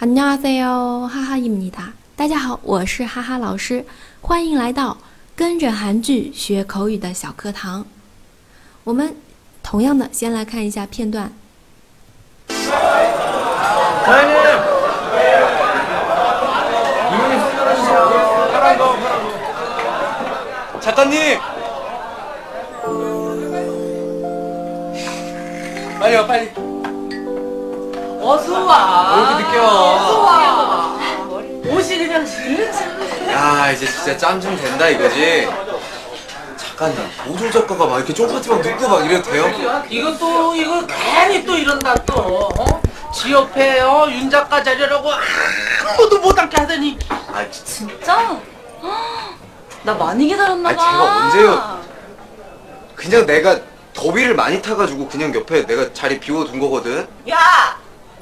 안녕하세요，哈哈입니다。大家好，我是哈哈老师，欢迎来到跟着韩剧学口语的小课堂。我们同样的先来看一下片段。 사장님! 이모님 손 들어주세요. 파란 거, 파란 거. 작가님! 빨리 와, 빨리. 어서 와. 왜 이렇게 늦게 어서 와? 와. 옷이 그냥 진짜. 야, 이제 진짜 짬좀 된다 이거지? 작가님, 모조 작가가 막 이렇게 쫑파티막 듣고 막 이래도 돼요? 이것도 이거 괜히 또 이런다 또. 어? 지 옆에 어, 윤 작가 자리라고 아무도 못 앉게 하더니 아, 진짜. 진짜? 나 많이 기다렸나 아, 봐. 제가 언제요? 그냥 내가 더위를 많이 타가지고 그냥 옆에 내가 자리 비워둔 거거든? 야,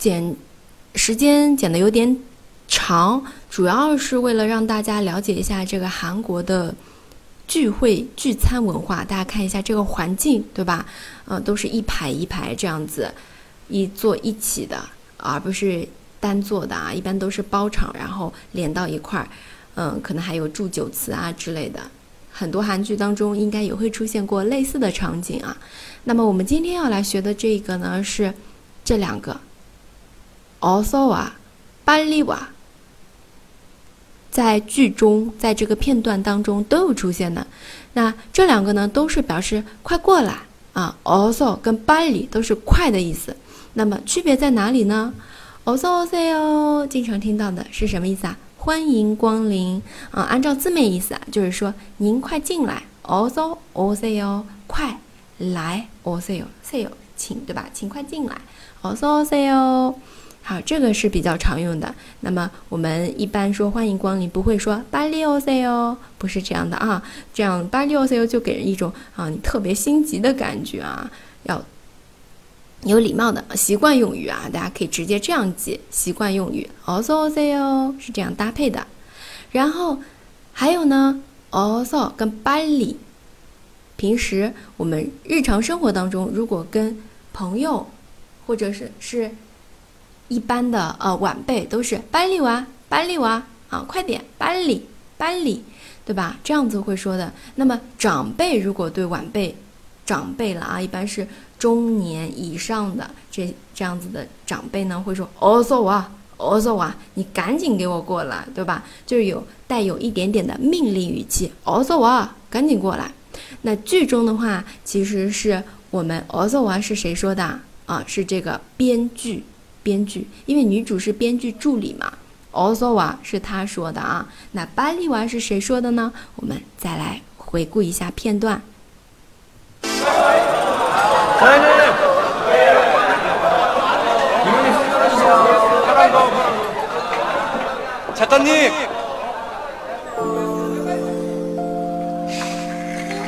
剪时间剪的有点长，主要是为了让大家了解一下这个韩国的聚会聚餐文化。大家看一下这个环境，对吧？呃，都是一排一排这样子，一坐一起的，而不是单坐的啊。一般都是包场，然后连到一块儿。嗯，可能还有祝酒词啊之类的，很多韩剧当中应该也会出现过类似的场景啊。那么我们今天要来学的这个呢是这两个 어서와빨리와，在剧中，在这个片段当中都有出现的。那这两个呢都是表示快过来啊，어서跟빨리都是快的意思。那么区别在哪里呢？어서오세요，经常听到的是什么意思啊？欢迎光临啊！按照字面意思啊，就是说您快进来，어서오세요，快来，오세요，세요，请，对吧？请快进来，어서오세요。 好这个是比较常用的。那么我们一般说欢迎光临不会说 by all 不是这样的啊。这样 by all 就给人一种啊你特别心急的感觉啊要有礼貌的习惯用语啊大家可以直接这样记习惯用语 also 哦是这样搭配的。然后还有呢 also 跟 by 平时我们日常生活当中如果跟朋友或者是是一般的呃晚辈都是班里娃，班里娃啊，快点班里班里，对吧？这样子会说的。那么长辈如果对晚辈，长辈了啊，一般是中年以上的这这样子的长辈呢，会说哦嗦哇，哦嗦啊，你赶紧给我过来，对吧？就是有带有一点点的命令语气，哦嗦啊，赶紧过来。那剧中的话，其实是我们哦嗦啊是谁说的啊？是这个编剧。编剧，因为女主是编剧助理嘛，어서 와是他说的啊。那빨리와是谁说的呢？我们再来回顾一下片段。 사장님! 이모님 손 들어주세요. 파란 거, 파란 거. 작가님!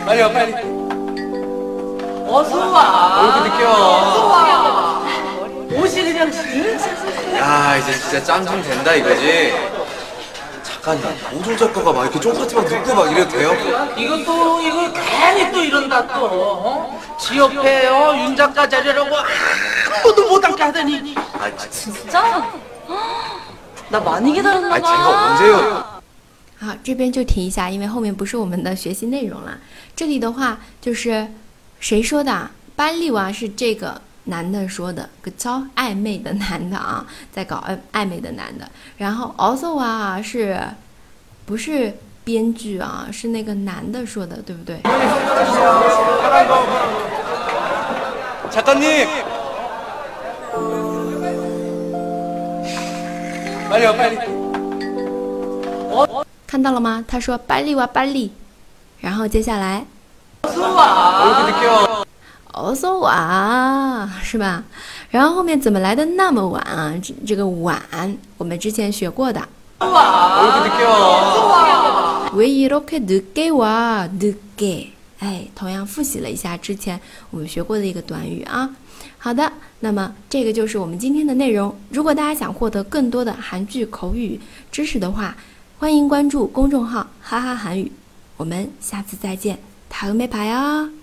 빨리 와, 빨리. 어서 와. 왜 이렇게 늦게 어서 와? 와. 옷이 그냥 진짜. 야, 이제 진짜 짬 좀 된다 이거지? 작가님, 모조 작가가 막 이렇게 쫑파티막 듣고 막 이래도 돼요? 이것도 이거 괜히 또 이런다 또. 어? 지 옆에 어, 윤 작가 자리라고 아무도 못 앉게 하더니 아, 진짜. 진짜? 나 많이 기다렸나 아, 봐. 제가 언제요? 好，这边就停一下，因为后面不是我们的学习内容了。这里的话就是谁说的啊？班利娃是这个 男的说的，个超暧昧的男的啊，在搞暧暧昧的男的。然后 also 啊是，不是编剧啊？是那个男的说的，对不对？ 이모님 손 들어주세요. 파란 거, 파란 거. 작가님! 빨리 와, 빨리. 看到了吗？他说班利娃班利，然后接下来 어서 와. 왜 이렇게 늦게 와? 어서 와，是吧？ 然后后面怎么来的那么晚啊？这这个晚我们之前学过的。 왜 이렇게 늦게 와? 왜 이렇게 늦게 와? 늦게. 哎，同样复习了一下之前我们学过的一个短语啊。好的，那么这个就是我们今天的内容。如果大家想获得更多的韩剧口语知识的话，欢迎关注公众号“哈哈韩语”。我们下次再见，다음에봐요。